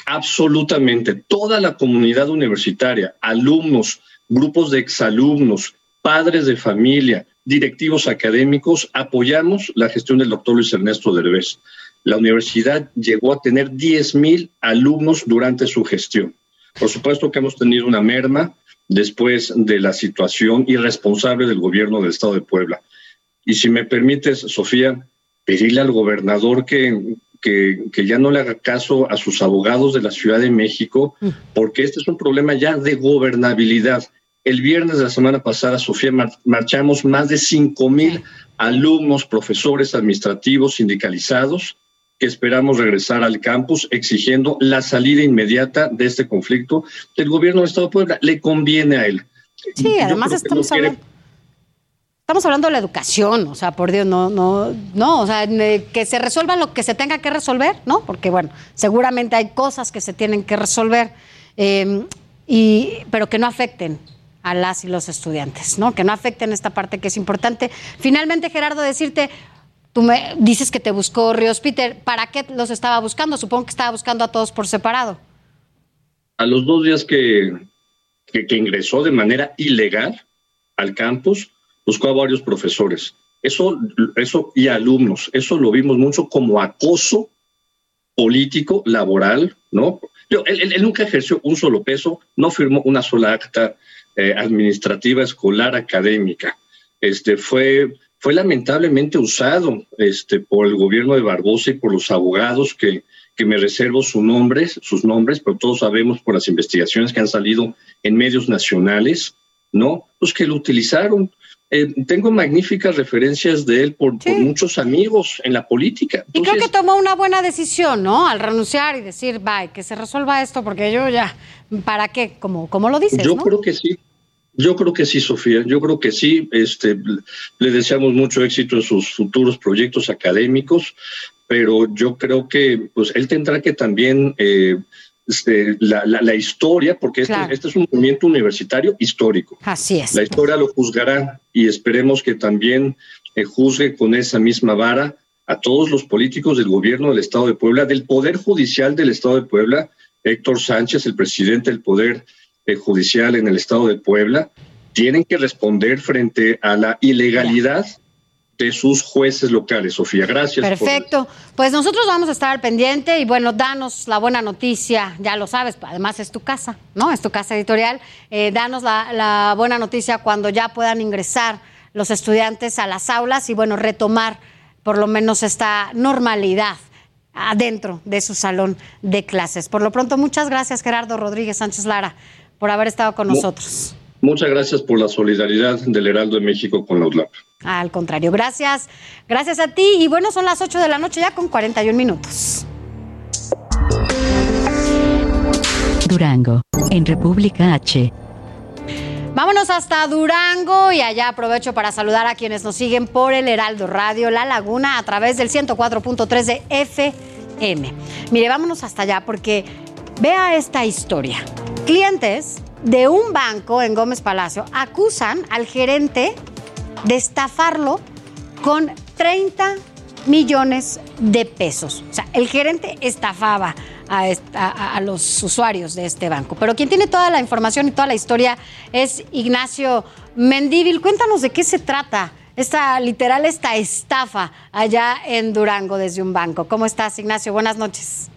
absolutamente toda la comunidad universitaria, alumnos, grupos de exalumnos, padres de familia, directivos académicos, apoyamos la gestión del doctor Luis Ernesto Derbez. La universidad llegó a tener 10 mil alumnos durante su gestión. Por supuesto que hemos tenido una merma después de la situación irresponsable del gobierno del Estado de Puebla. Y si me permites, Sofía, pedirle al gobernador que, que, que, ya no le haga caso a sus abogados de la Ciudad de México, porque este es un problema ya de gobernabilidad. El viernes de la semana pasada, Sofía, marchamos más de 5 mil alumnos, profesores, administrativos, sindicalizados, que esperamos regresar al campus exigiendo la salida inmediata de este conflicto del gobierno del Estado de Puebla. Le conviene a él. Sí, además estamos no hablando... Estamos hablando de la educación, o sea, por Dios, no, no, no, o sea, que se resuelva lo que se tenga que resolver, ¿no? Porque, bueno, seguramente hay cosas que se tienen que resolver, eh, y, pero que no afecten a las y los estudiantes, ¿no? Que no afecten esta parte que es importante. Finalmente, Gerardo, decirte, tú me dices que te buscó Ríos Peter, ¿para qué los estaba buscando? Supongo que estaba buscando a todos por separado. A los dos días que, que, que ingresó de manera ilegal al campus, buscó a varios profesores. Eso, eso y alumnos, eso lo vimos mucho como acoso político, laboral, ¿no? Él, él, nunca ejerció un solo peso, no firmó una sola acta eh, administrativa, escolar, académica. Este fue, fue lamentablemente usado este, por el gobierno de Barbosa y por los abogados que, que me reservo sus nombres, sus nombres, pero todos sabemos por las investigaciones que han salido en medios nacionales, ¿no? Pues que lo utilizaron. Eh, tengo magníficas referencias de él por, sí. por, muchos amigos en la política. Entonces, y creo que tomó una buena decisión, ¿no? Al renunciar y decir, bye, que se resuelva esto, porque yo ya, ¿para qué? Como, como lo dices, Yo ¿no? creo que sí. Yo creo que sí, Sofía. Yo creo que sí. Este, le deseamos mucho éxito en sus futuros proyectos académicos, pero yo creo que pues él tendrá que también eh, este, la, la, la, historia, porque este, claro. este, es un movimiento universitario histórico. Así es. La historia lo juzgará y esperemos que también eh, juzgue con esa misma vara a todos los políticos del gobierno del Estado de Puebla, del Poder Judicial del Estado de Puebla, Héctor Sánchez, el presidente del Poder Judicial en el Estado de Puebla, tienen que responder frente a la ilegalidad. De sus jueces locales. Sofía, gracias. Perfecto. Pues nosotros vamos a estar al pendiente y bueno, danos la buena noticia, ya lo sabes, además es tu casa, ¿no? Es tu casa editorial. Eh, danos la, la, buena noticia cuando ya puedan ingresar los estudiantes a las aulas y bueno, retomar por lo menos esta normalidad adentro de su salón de clases. Por lo pronto, muchas gracias Gerardo Rodríguez Sánchez Lara por haber estado con nosotros. Muchas gracias por la solidaridad del Heraldo de México con la UDLAP. Al contrario, gracias. Gracias a ti. Y bueno, son las 8 de la noche ya con 41 minutos. Durango, en República H. Vámonos hasta Durango y allá aprovecho para saludar a quienes nos siguen por el Heraldo Radio La Laguna a través del 104.3 de FM. Mire, vámonos hasta allá porque vea esta historia. Clientes de un banco en Gómez Palacio acusan al gerente de estafarlo con 30 millones de pesos. O sea, el gerente estafaba a, los usuarios de este banco. Pero quien tiene toda la información y toda la historia es Ignacio Mendívil. Cuéntanos de qué se trata esta literal, esta estafa allá en Durango desde un banco. ¿Cómo estás, Ignacio? Buenas noches.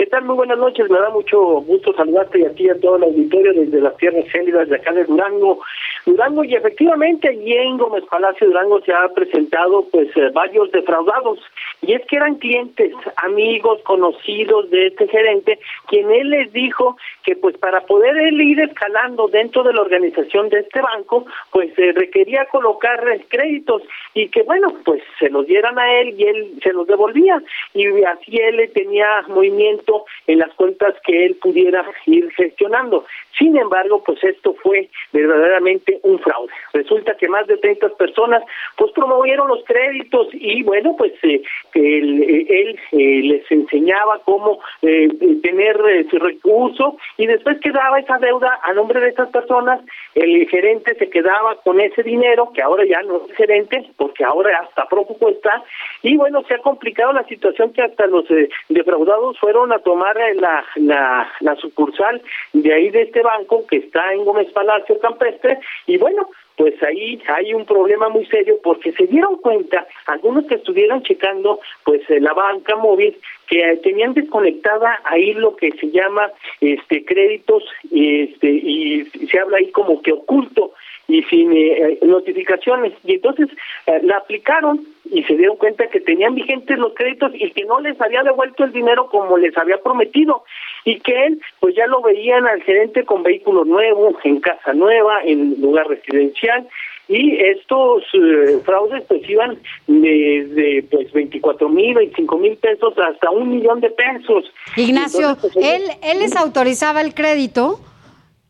¿Qué tal? Muy buenas noches. Me da mucho gusto saludarte y a ti y a todo el auditorio desde las tierras gélidas de acá de Durango. Durango y efectivamente allí en Gómez Palacio Durango se ha presentado pues eh, varios defraudados y es que eran clientes, amigos, conocidos de este gerente, quien él les dijo que pues para poder él ir escalando dentro de la organización de este banco, pues eh, requería colocar créditos y que bueno, pues se los dieran a él y él se los devolvía y así él tenía movimiento en las cuentas que él pudiera ir gestionando. Sin embargo, pues esto fue verdaderamente un fraude. Resulta que más de 30 personas pues promovieron los créditos y bueno, pues eh, él, él eh, les enseñaba cómo eh, tener su recurso y después quedaba esa deuda a nombre de estas personas, el gerente se quedaba con ese dinero que ahora ya no es gerente porque ahora hasta prófugo está y bueno, se ha complicado la situación que hasta los defraudados fueron a tomar la, la, la sucursal de ahí de este banco que está en Gómez Palacio Campestre y bueno, pues ahí hay un problema muy serio porque se dieron cuenta algunos que estuvieron checando pues eh, la banca móvil que tenían desconectada ahí lo que se llama este créditos este y se habla ahí como que oculto y sin eh, notificaciones. Y entonces eh, la aplicaron y se dieron cuenta que tenían vigentes los créditos y que no les había devuelto el dinero como les había prometido. Y que él pues ya lo veían al gerente con vehículo nuevo, en casa nueva, en lugar residencial. Y estos eh, fraudes pues iban desde pues 24 mil, 25 mil pesos hasta un millón de pesos. Ignacio, pues, él, él les autorizaba el crédito,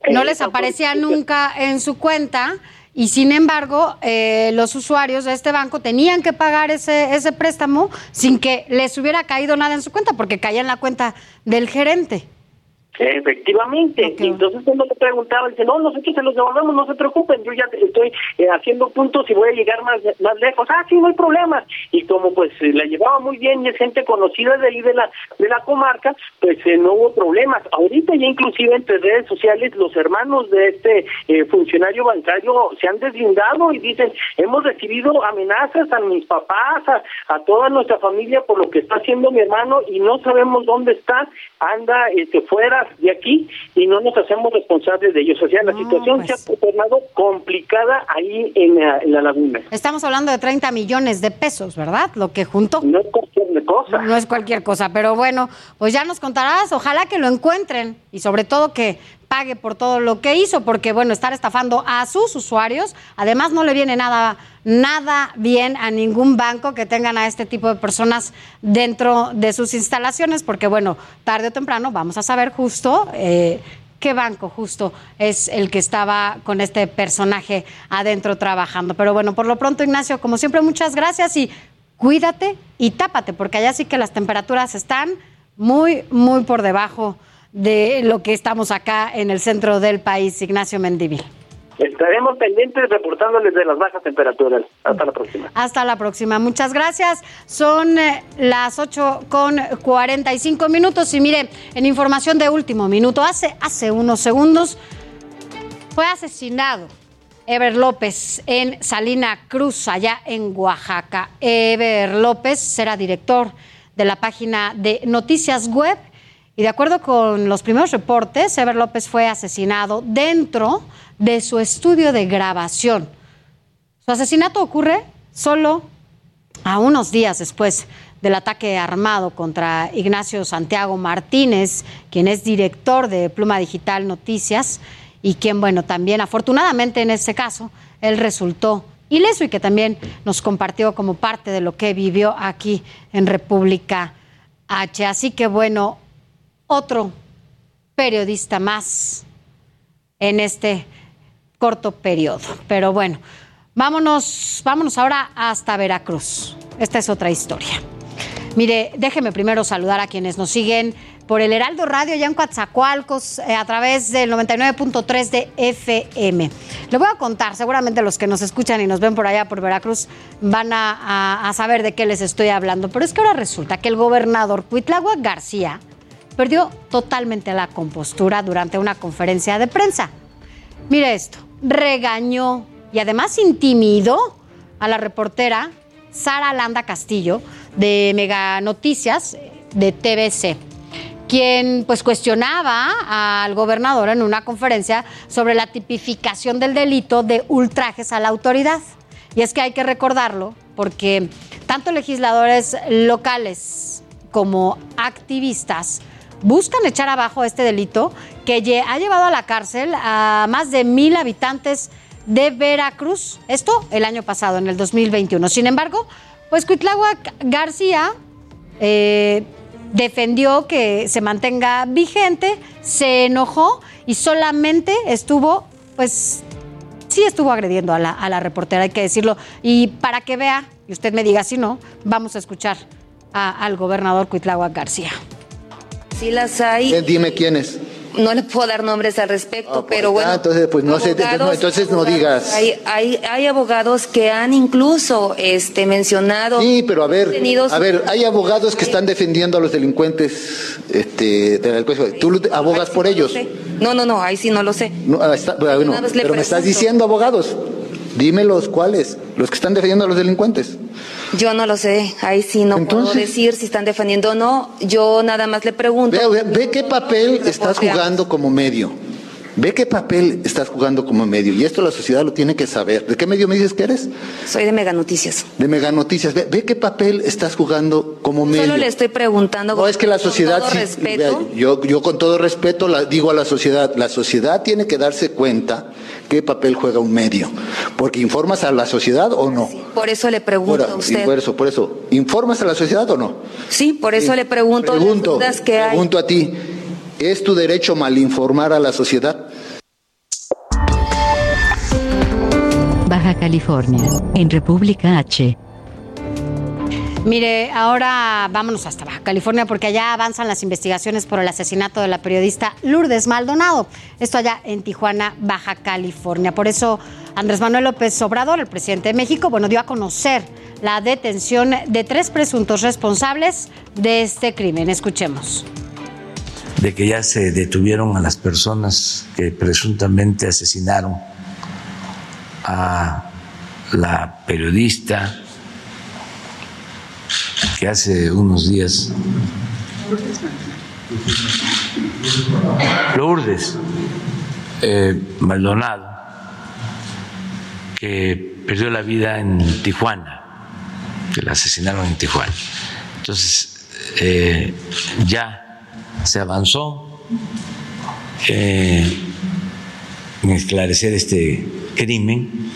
no les aparecía nunca en su cuenta y sin embargo, eh, los usuarios de este banco tenían que pagar ese, ese préstamo sin que les hubiera caído nada en su cuenta, porque caía en la cuenta del gerente. Efectivamente. Entonces cuando le preguntaba, dice, no, nosotros se los devolvemos, no se preocupen, yo ya estoy eh, haciendo puntos y voy a llegar más, más lejos. Ah, sí, no hay problema. Y como pues eh, la llevaba muy bien y es gente conocida de ahí de la, de la comarca, pues eh, no hubo problemas. Ahorita ya inclusive entre redes sociales los hermanos de este funcionario bancario se han deslindado y dicen, hemos recibido amenazas a mis papás, a, a toda nuestra familia por lo que está haciendo mi hermano y no sabemos dónde está, anda este, fuera de aquí y no nos hacemos responsables de ellos. O sea, la situación se ha pues. tornado complicada ahí en la, laguna. Estamos hablando de 30 millones de pesos, ¿verdad? Lo que junto. No es cualquier cosa. No es cualquier cosa, pero bueno, pues ya nos contarás, ojalá que lo encuentren y sobre todo que pague por todo lo que hizo, porque bueno, estar estafando a sus usuarios, además no le viene nada, nada bien a ningún banco que tengan a este tipo de personas dentro de sus instalaciones, porque bueno, tarde o temprano vamos a saber justo eh, qué banco justo es el que estaba con este personaje adentro trabajando. Pero bueno, por lo pronto, Ignacio, como siempre, muchas gracias y cuídate y tápate, porque allá sí que las temperaturas están muy, muy por debajo de lo que estamos acá en el centro del país, Ignacio Mendivil. Estaremos pendientes reportándoles de las bajas temperaturas. Hasta la próxima. Hasta la próxima. Muchas gracias. Son eh, las 8 con 45 minutos. Y mire, en información de último minuto, hace, hace unos segundos fue asesinado Ever López en Salina Cruz, allá en Oaxaca. Ever López será director de la página de Noticias Web y de acuerdo con los primeros reportes, Ever López fue asesinado dentro de su estudio de grabación. Su asesinato ocurre solo a unos días después del ataque armado contra Ignacio Santiago Martínez, quien es director de Pluma Digital Noticias y quien, bueno, también afortunadamente en este caso, él resultó ileso y que también nos compartió como parte de lo que vivió aquí en República H. Así que, bueno, otro periodista más en este corto periodo. Pero bueno, vámonos, vámonos ahora hasta Veracruz. Esta es otra historia. Mire, déjeme primero saludar a quienes nos siguen por el Heraldo Radio ya en Coatzacoalcos eh, a través del 99.3 de FM. Le voy a contar, seguramente los que nos escuchan y nos ven por allá por Veracruz van a, saber de qué les estoy hablando, pero es que ahora resulta que el gobernador Cuitlagua García perdió totalmente la compostura durante una conferencia de prensa. Mire esto, regañó y además intimidó a la reportera Sara Landa Castillo de Mega Noticias de TBC, quien pues cuestionaba al gobernador en una conferencia sobre la tipificación del delito de ultrajes a la autoridad. Y es que hay que recordarlo porque tanto legisladores locales como activistas buscan echar abajo este delito que ha llevado a la cárcel a más de mil habitantes de Veracruz. Esto el año pasado, en el 2021. Sin embargo, pues Cuitláhuac García eh, defendió que se mantenga vigente, se enojó y solamente estuvo pues sí estuvo agrediendo a la, reportera, hay que decirlo. Y para que vea, y usted me diga si no, vamos a escuchar al gobernador Cuitláhuac García. Sí las hay. Eh, Dime quiénes. No le puedo dar nombres al respecto, pero bueno. Ah, entonces, pues no sé, entonces no- abogados- entonces no digas. Hay, hay, hay abogados que han incluso este, mencionado. Sí, pero a ver, a ver, hay abogados que están defendiendo a los delincuentes este, de la delincuencia. ¿Tú abogas por ellos? No, no, no, ahí sí no lo sé. No, ah, está- bueno, le pero me estás diciendo abogados. Dime los cuáles, los que están defendiendo a los delincuentes. Yo no lo sé, ahí sí no puedo decir si están defendiendo o no. Yo nada más le pregunto. Ve, ve- ve qué papel estás jugando como medio. Ve qué papel estás jugando como medio. Y esto la sociedad lo tiene que saber. ¿De qué medio me dices que eres? Soy de Mega Noticias. De Mega Noticias. Ve, ve qué papel estás jugando como medio. Solo le estoy preguntando. No, es que la con sociedad, todo sí- respeto, vea, yo, yo con todo respeto la, digo a la sociedad, la sociedad tiene que darse cuenta qué papel juega un medio, porque informas a la sociedad o no. por eso le pregunto Ahora, a usted. por eso, por eso, ¿informas a la sociedad o no? Sí, por eso le pregunto, las Pregunto, dudas que hay. pregunto a ti, ¿es tu derecho malinformar a la sociedad? Baja California, en República H. Mire, ahora vámonos hasta Baja California porque allá avanzan las investigaciones por el asesinato de la periodista Lourdes Maldonado. Esto allá en Tijuana, Baja California. Por eso Andrés Manuel López Obrador, el presidente de México, bueno, dio a conocer la detención de tres presuntos responsables de este crimen. Escuchemos. De que ya se detuvieron a las personas que presuntamente asesinaron a la periodista que hace unos días. Lourdes eh, Maldonado que perdió la vida en Tijuana que la asesinaron en Tijuana. Entonces eh, ya se avanzó eh, en esclarecer este crimen.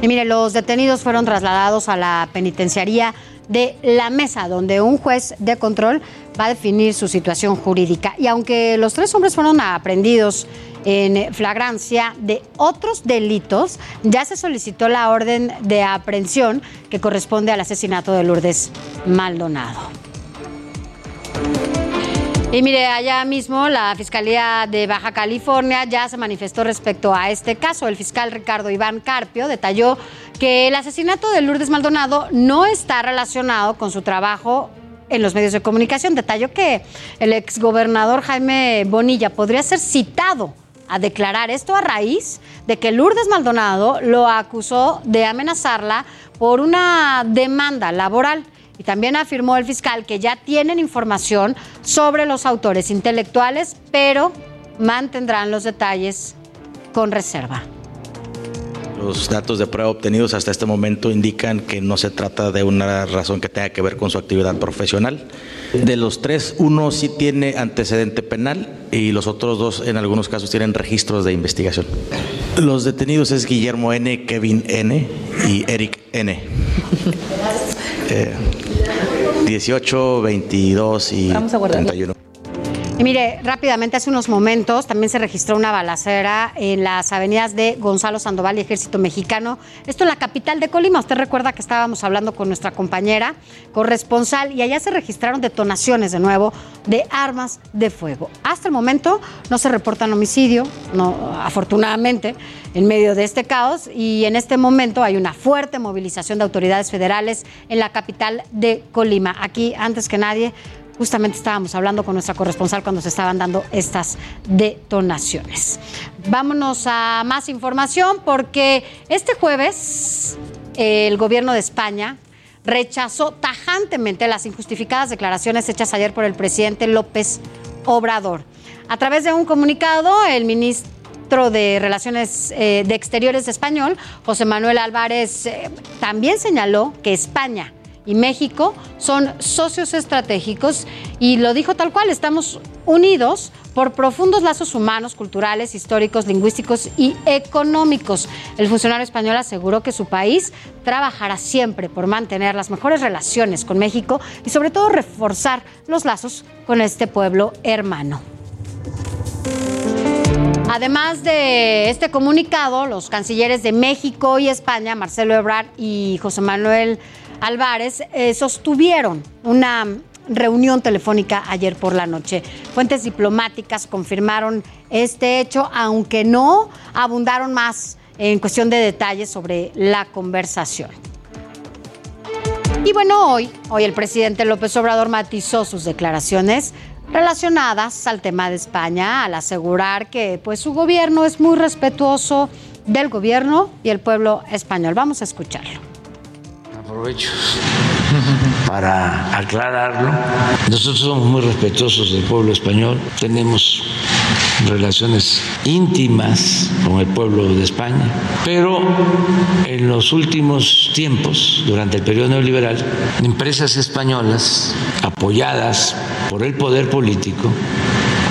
Y mire, los detenidos fueron trasladados a la penitenciaría de la mesa, donde un juez de control va a definir su situación jurídica. Y aunque los tres hombres fueron aprehendidos en flagrancia de otros delitos, ya se solicitó la orden de aprehensión que corresponde al asesinato de Lourdes Maldonado. Y mire, allá mismo la Fiscalía de Baja California ya se manifestó respecto a este caso. El fiscal Ricardo Iván Carpio detalló que el asesinato de Lourdes Maldonado no está relacionado con su trabajo en los medios de comunicación. Detalló que el exgobernador Jaime Bonilla podría ser citado a declarar esto a raíz de que Lourdes Maldonado lo acusó de amenazarla por una demanda laboral. Y también afirmó el fiscal que ya tienen información sobre los autores intelectuales, pero mantendrán los detalles con reserva. Los datos de prueba obtenidos hasta este momento indican que no se trata de una razón que tenga que ver con su actividad profesional. De los tres, uno sí tiene antecedente penal y los otros dos en algunos casos tienen registros de investigación. Los detenidos es Guillermo N., Kevin N. y Eric N. Eh, 18, 22 y 31. Y mire, rápidamente, hace unos momentos también se registró una balacera en las avenidas de Gonzalo Sandoval y Ejército Mexicano. Esto en la capital de Colima. Usted recuerda que estábamos hablando con nuestra compañera corresponsal y allá se registraron detonaciones de nuevo de armas de fuego. Hasta el momento no se reportan homicidio, no, afortunadamente, en medio de este caos. Y en este momento hay una fuerte movilización de autoridades federales en la capital de Colima. Aquí, antes que nadie, Justamente estábamos hablando con nuestra corresponsal cuando se estaban dando estas detonaciones. Vámonos a más información porque este jueves el gobierno de España rechazó tajantemente las injustificadas declaraciones hechas ayer por el presidente López Obrador. A través de un comunicado, el de Relaciones eh, de Exteriores español, José Manuel Álvarez, eh, también señaló que España y México son socios estratégicos y lo dijo tal cual, estamos unidos por profundos lazos humanos, culturales, históricos, lingüísticos y económicos. El funcionario español aseguró que su país trabajará siempre por mantener las mejores relaciones con México y sobre todo reforzar los lazos con este pueblo hermano. Además de este comunicado, los cancilleres de México y España, Marcelo Ebrard y José Manuel Álvarez, eh, sostuvieron una reunión telefónica ayer por la noche. Fuentes diplomáticas confirmaron este hecho, aunque no abundaron más en cuestión de detalles sobre la conversación. Y bueno, hoy, hoy el presidente López Obrador matizó sus declaraciones relacionadas al tema de España, al asegurar que pues su gobierno es muy respetuoso del gobierno y el pueblo español. Vamos a escucharlo. Aprovecho para aclararlo. Nosotros somos muy respetuosos del pueblo español, tenemos relaciones íntimas con el pueblo de España, pero en los últimos tiempos, durante el periodo neoliberal, empresas españolas apoyadas por el poder político,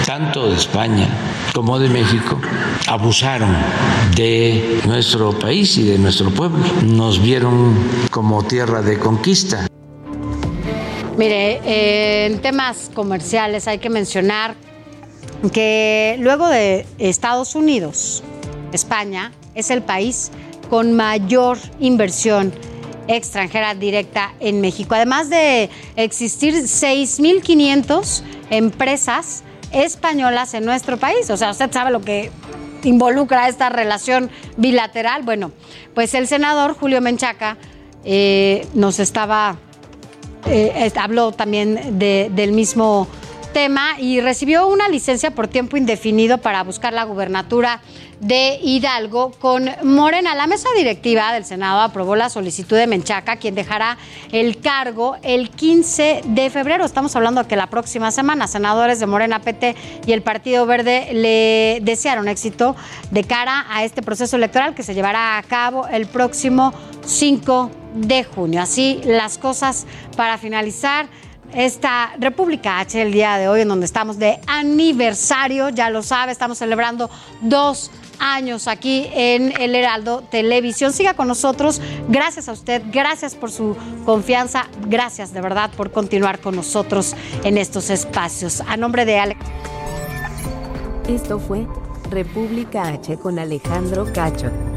tanto de España como de México, abusaron de nuestro país y de nuestro pueblo. Nos vieron como tierra de conquista. Mire, en temas comerciales hay que mencionar que luego de Estados Unidos, España es el país con mayor inversión extranjera directa en México. Además de existir 6.500 empresas españolas en nuestro país. O sea, usted sabe lo que involucra esta relación bilateral. Bueno, pues el senador Julio Menchaca eh, nos estaba, eh, habló también de, del mismo y recibió una licencia por tiempo indefinido para buscar la gubernatura de Hidalgo con Morena. La mesa directiva del Senado aprobó la solicitud de Menchaca, quien dejará el cargo el 15 de febrero. Estamos hablando de que la próxima semana senadores de Morena PT y el Partido Verde le desearon éxito de cara a este proceso electoral que se llevará a cabo el próximo 5 de junio. Así las cosas para finalizar esta República H el día de hoy, en donde estamos de aniversario, ya lo sabe, estamos celebrando dos años aquí en El Heraldo Televisión. Siga con nosotros. Gracias a usted, gracias por su confianza, gracias de verdad por continuar con nosotros en estos espacios. A nombre de Alex. Esto fue República H con Alejandro Cacho.